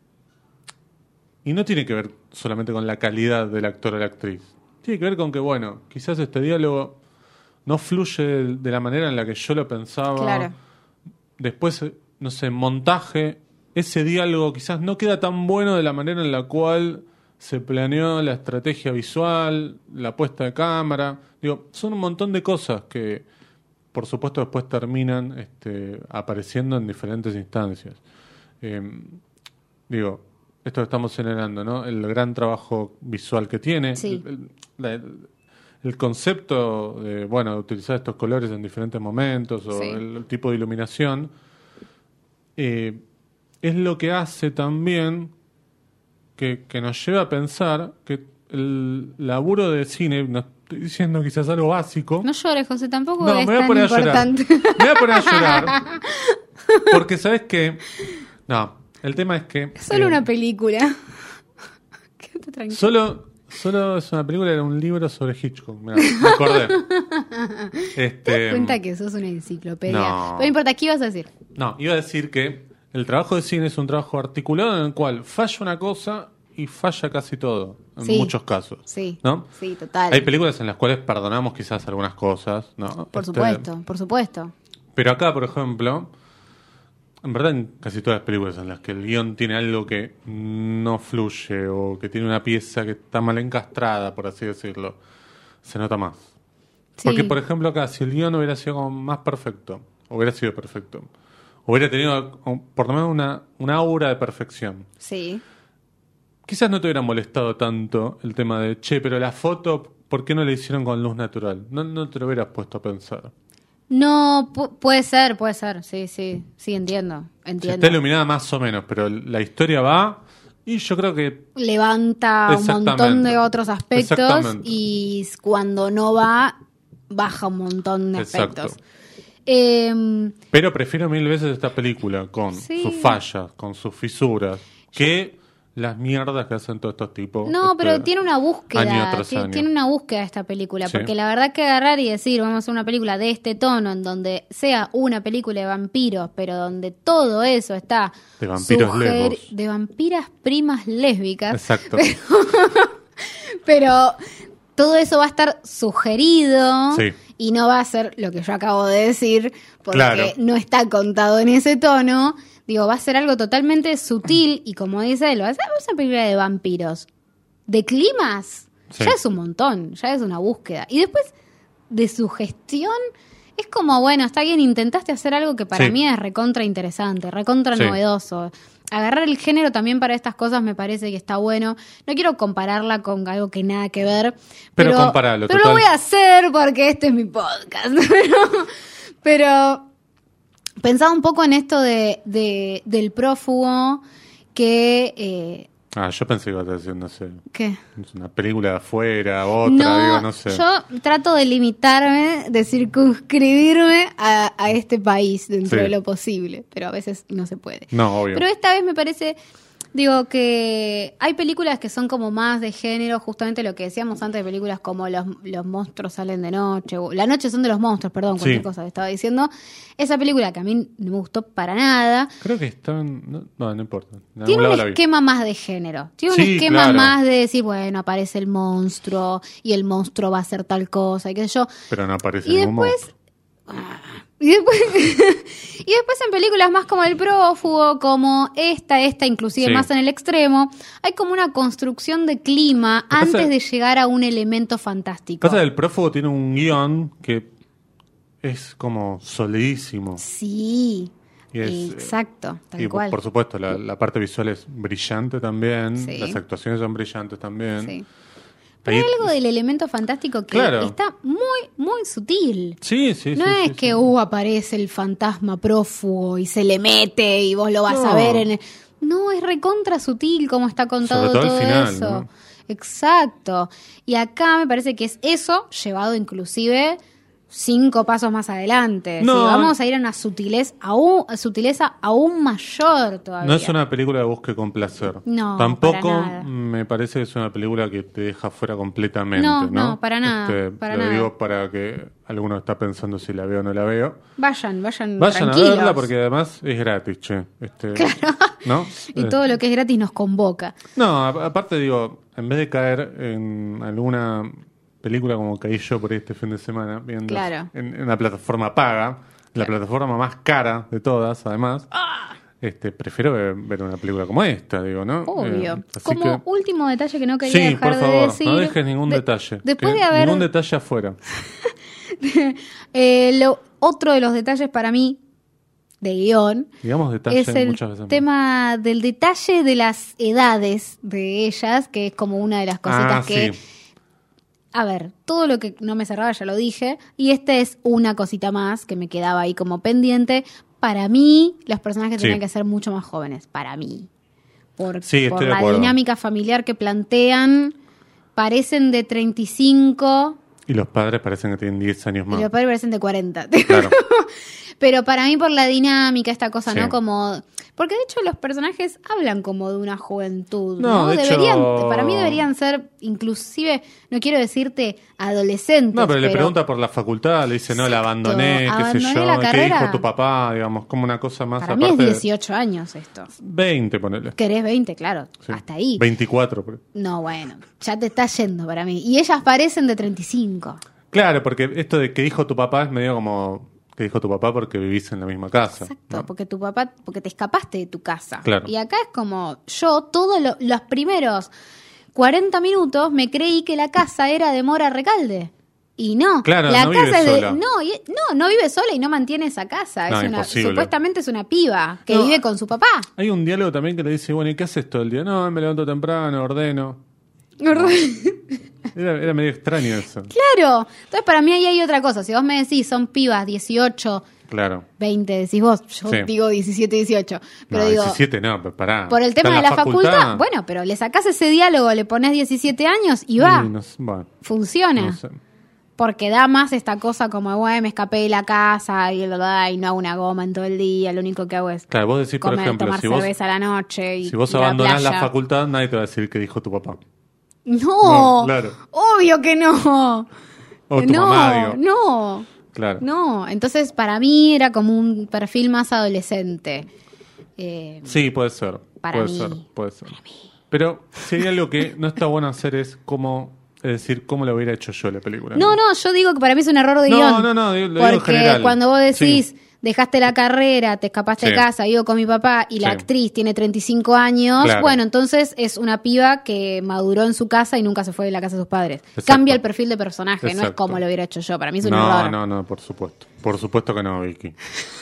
Y no tiene que ver solamente con la calidad del actor o la actriz. Tiene que ver con que, bueno, quizás este diálogo no fluye de- la manera en la que yo lo pensaba. Claro. Después, eh, no sé, montaje, ese diálogo quizás no queda tan bueno de la manera en la cual se planeó la estrategia visual, la puesta de cámara. Digo, son un montón de cosas que, por supuesto, después terminan este, apareciendo en diferentes instancias. Eh, digo, esto que estamos generando, ¿no? El gran trabajo visual que tiene. Sí. El, concepto de, bueno, de utilizar estos colores en diferentes momentos o Sí. el, tipo de iluminación eh, es lo que hace también que, que nos lleva a pensar que el laburo de cine, no estoy diciendo quizás algo básico, No llores, José, tampoco no, es me voy a poner a llorar. Me voy a poner a llorar. Porque sabes que. No, el tema es que. Es solo eh, una película. Quédate tranquilo. Solo, solo es una película, era un libro sobre Hitchcock. Mirá, me acordé. ¿Te Este, das cuenta que sos una enciclopedia? no. Pero no importa, ¿qué ibas a decir? No, iba a decir que el trabajo de cine es un trabajo articulado en el cual falla una cosa y falla casi todo, en Sí. muchos casos. Sí. ¿No? Sí, total. Hay películas en las cuales perdonamos quizás algunas cosas, ¿no? Por Este, supuesto, por supuesto. Pero acá, por ejemplo, en verdad en casi todas las películas en las que el guion tiene algo que no fluye o que tiene una pieza que está mal encastrada, por así decirlo, se nota más. Sí. Porque, por ejemplo, acá, si el guion hubiera sido como más perfecto, hubiera sido perfecto, hubiera tenido por lo menos una, una aura de perfección, Sí. Quizás no te hubiera molestado tanto el tema de, che, pero la foto, ¿por qué no la hicieron con luz natural? No, no te lo hubieras puesto a pensar. No, pu- puede ser, puede ser. Sí, sí, sí, entiendo. Entiendo. está iluminada más o menos, pero la historia va y yo creo que Levanta un montón de otros aspectos y cuando no va, baja un montón de Exacto. aspectos. Em, Pero prefiero mil veces esta película con Sí. sus fallas, con sus fisuras, que las mierdas que hacen todos estos tipos. No, este, pero tiene una búsqueda. año tras ti- año. Tiene una búsqueda esta película. Sí. Porque la verdad que agarrar y decir, vamos a hacer una película de este tono, en donde sea una película de vampiros, pero donde todo eso está. De vampiros lesbos. De vampiras primas lésbicas. Exacto. Pero todo eso va a estar sugerido. Sí. Y no va a ser lo que yo acabo de decir, porque Claro. no está contado en ese tono. Digo, va a ser algo totalmente sutil y como dice él, va a ser una película de vampiros. De climas, Sí. ya es un montón, ya es una búsqueda. Y después, de sugestión, es como, bueno, está bien, intentaste hacer algo que para Sí. mí es recontra interesante, recontra Sí. novedoso. Agarrar el género también para estas cosas me parece que está bueno. No quiero compararla con algo que nada que ver. Pero Pero, comparalo, pero lo voy a hacer porque este es mi podcast. Pero, pero pensaba un poco en esto de, de- del prófugo que... eh, Ah, yo pensé que ibas a decir, no sé, ¿Qué? una película de afuera, otra, No, digo, no sé. yo trato de limitarme, de circunscribirme a, a este país dentro Sí. de lo posible, pero a veces no se puede. No, obvio. Pero esta vez me parece, digo, que hay películas que son como más de género, justamente lo que decíamos antes de películas como Los, los monstruos salen de noche, o La noche son de los monstruos, perdón, cualquier Sí. cosa que estaba diciendo. Esa película que a mí no me gustó para nada, Creo que están... No, no, no importa. En tiene un esquema más de género. Tiene un esquema claro. más de decir, bueno, aparece el monstruo y el monstruo va a hacer tal cosa y qué sé yo. Pero no aparece Y ningún después, monstruo. Y después, y después en películas más como El Prófugo, como esta, esta, inclusive Sí. más en el extremo, hay como una construcción de clima pasa- antes de llegar a un elemento fantástico. Pasa que el prófugo tiene un guion que es como solidísimo. Sí, es, exacto, tal y cual. por supuesto, la, la parte visual es brillante también. Sí. Las actuaciones son brillantes también. Sí. Hay algo del elemento fantástico que Claro. está muy, muy sutil. Sí, sí, No sí, es sí, que sí. uh, aparece el fantasma prófugo y se le mete y vos lo vas a ver en el... No, es recontra sutil como está contado Sobre todo todo el final, eso. ¿no? Exacto. Y acá me parece que es eso llevado inclusive cinco pasos más adelante. No. Sí, vamos a ir a una sutileza aún, sutileza aún mayor todavía. No es una película de busque con placer. No, Tampoco me parece que es una película que te deja fuera completamente. No, No, no, para nada, Este, para lo nada. digo para que alguno está pensando si la veo o no la veo. Vayan, vayan, Vayan tranquilos. a verla porque además es gratis, che. Este, ¿no? Y todo lo que es gratis nos convoca. No, aparte digo, en vez de caer en alguna película como caí yo por este fin de semana, viendo Claro. en, en la plataforma paga, la plataforma más cara de todas, además, Ah. este, prefiero ver, ver una película como esta, digo, ¿no? Obvio. Eh, Como que- último detalle que no quería Sí, dejar por de decir. no dejes ningún de- detalle. Después de haber. Ningún detalle afuera. eh, lo- otro de los detalles para mí de guion Digamos detalle es el muchas veces. más. tema del detalle de las edades de ellas, que es como una de las cositas Ah, que. sí. A ver, todo lo que no me cerraba ya lo dije. Y esta es una cosita más que me quedaba ahí como pendiente. Para mí, los personajes Sí. tenían que ser mucho más jóvenes. Para mí. Por, Sí, por la dinámica familiar que plantean. Parecen de 35 Y los padres parecen que tienen 10 años y más. los padres parecen de 40. Claro. Pero para mí por la dinámica, esta cosa, Sí. ¿no? Como... Porque de hecho los personajes hablan como de una juventud, No, ¿no? de hecho- deberían, para mí deberían ser inclusive, no quiero decirte adolescentes. No, pero le pregunta por la facultad, le dice, no, la abandoné, qué sé yo, la qué dijo tu papá, digamos, como una cosa más Para mí aparte. es de- 18 años esto. 20, ponele. Querés 20, claro, Sí. hasta ahí. 24. por- No, bueno, ya te está yendo para mí. Y ellas parecen de 35. Claro, porque esto de que dijo tu papá es medio como que dijo tu papá porque vivís en la misma casa. Exacto, ¿no? porque tu papá, porque te escapaste de tu casa. Claro. Y acá es como, yo todos lo- los primeros 40 minutos me creí que la casa era de Mora Recalde. Y no, Claro, la no casa vive es de. sola. No, y- no, no vive sola y no mantiene esa casa. No, es una, supuestamente es una piba que No. vive con su papá. Hay un diálogo también que le dice, bueno, ¿y qué haces todo el día? No, me levanto temprano, ordeno. Era, era medio extraño eso. claro. Entonces, para mí ahí hay otra cosa. Si vos me decís, son pibas 18, Claro. 20, decís vos, yo Sí. digo 17, 18. Pero no, digo, 17 no, pero pará. por el tema de la facultad, bueno, pero le sacás ese diálogo, le pones 17 años y va, Y no sé, bueno, funciona. no sé. Porque da más esta cosa como, bueno, me escapé de la casa y, y no hago una goma en todo el día, lo único que hago es Claro, vos decís, por ejemplo, tomar si vos, cerveza a la noche y si vos la abandonás la playa. facultad, nadie te va a decir qué dijo tu papá. No, No, claro. obvio que no. O tu no, mamá, no, Claro. no. Entonces, para mí era como un perfil más adolescente. Eh, Sí, puede ser. Para puede mí. ser, puede ser. Pero si hay algo que no está bueno hacer es cómo, es decir, cómo lo hubiera hecho yo la película. No, no, yo digo que para mí es un error de No, guion. no, no, digo- lo digo en Porque general. cuando vos decís, Sí. dejaste la carrera, te escapaste Sí. de casa, vivo con mi papá y la Sí. actriz tiene 35 años, Claro. bueno, entonces es una piba que maduró en su casa y nunca se fue de la casa de sus padres. Exacto. Cambia el perfil de personaje, no es como lo hubiera hecho yo. Para mí es un no, error. no, no, por supuesto. Por supuesto que no, Vicky.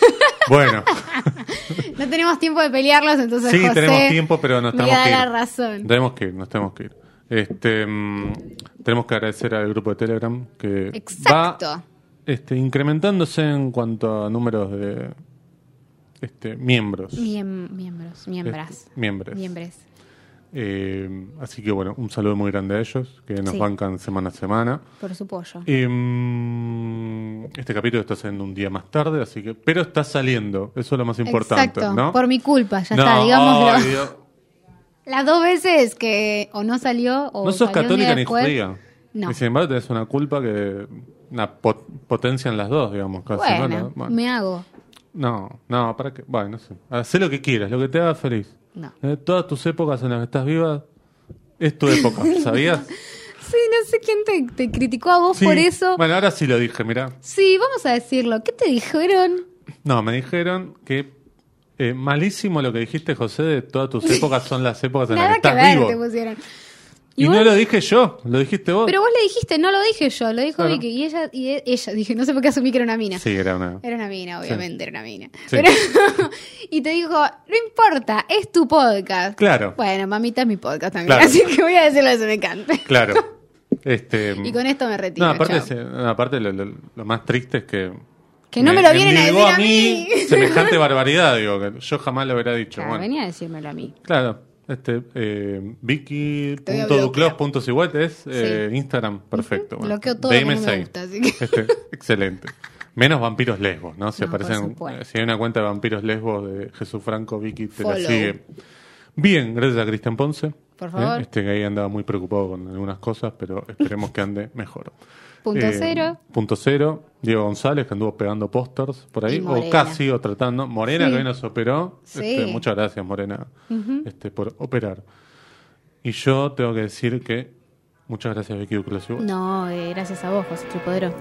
bueno, No tenemos tiempo de pelearlos, entonces sí, José tenemos tiempo, pero nos tenemos que ir. la razón. Tenemos que ir, nos tenemos que ir. Este, mm, tenemos que agradecer al grupo de Telegram que Exacto. va este, incrementándose en cuanto a números de este, miembros. Miem- miembros, miembras. Este, miembros. Miembres. Eh, así que bueno, un saludo muy grande a ellos que nos Sí. bancan semana a semana. Por su pollo. Eh, este capítulo está saliendo un día más tarde, así que, pero está saliendo, eso es lo más importante, Exacto, ¿no? por mi culpa, ya No, está, digámoslo. Dios. Las dos veces que o no salió o no sos salió católica ni después. judía. No. Y sin embargo tenés una culpa que una pot- potencian las dos, digamos, casi. Bueno, ¿no? Bueno. me hago. No, no, para que, bueno, no sé. Hacé lo que quieras, lo que te haga feliz. No. Eh, todas tus épocas en las que estás viva es tu época, ¿sabías? Sí, no sé quién te, te criticó a vos Sí. por eso. Bueno, ahora sí lo dije, mira. Sí, vamos a decirlo. ¿Qué te dijeron? No, me dijeron que eh, malísimo lo que dijiste, José, de todas tus épocas son las épocas en las que que estás ver, vivo. te pusieron. Y, vos- no lo dije yo, lo dijiste vos. Pero vos le dijiste, no lo dije yo, lo dijo Claro. Vicky. Y ella, y e- ella, dije, no sé por qué asumí que era una mina. Sí, era una. Era una mina, obviamente, era una mina. Sí. Pero- y te dijo, no importa, es tu podcast. Claro. Bueno, mamita es mi podcast también, Claro. así que voy a decirlo eso me canta. Claro. Este, Y con esto me retiro. no, aparte, chao. se- no, aparte lo, lo- lo más triste es que. Que no me lo vienen a decir a mí. Semejante barbaridad, digo, que yo jamás lo hubiera dicho. Claro, bueno. venía a decírmelo a mí. Claro, este, eh, Vicky.duclos.sigüet es eh, Instagram, perfecto. bueno. Bloqueo todo me DM6. gusta, así que- Este, excelente. Menos vampiros lesbos, ¿no? Si No, aparecen, eh, si hay una cuenta de vampiros lesbos de Jesús Franco, Vicky te la sigue. Bien, gracias a Cristian Ponce. Por favor. Eh, Este que ahí andaba muy preocupado con algunas cosas, pero esperemos que ande mejor. Punto Eh, cero. Punto cero. Diego González, que anduvo pegando pósters por ahí, Y o Morena. casi, o tratando. Morena, Sí. que hoy nos operó. Sí. Este, muchas gracias, Morena, este, por operar. Y yo tengo que decir que muchas gracias, Vicky Duclos. No, eh, gracias a vos, José Tripodero.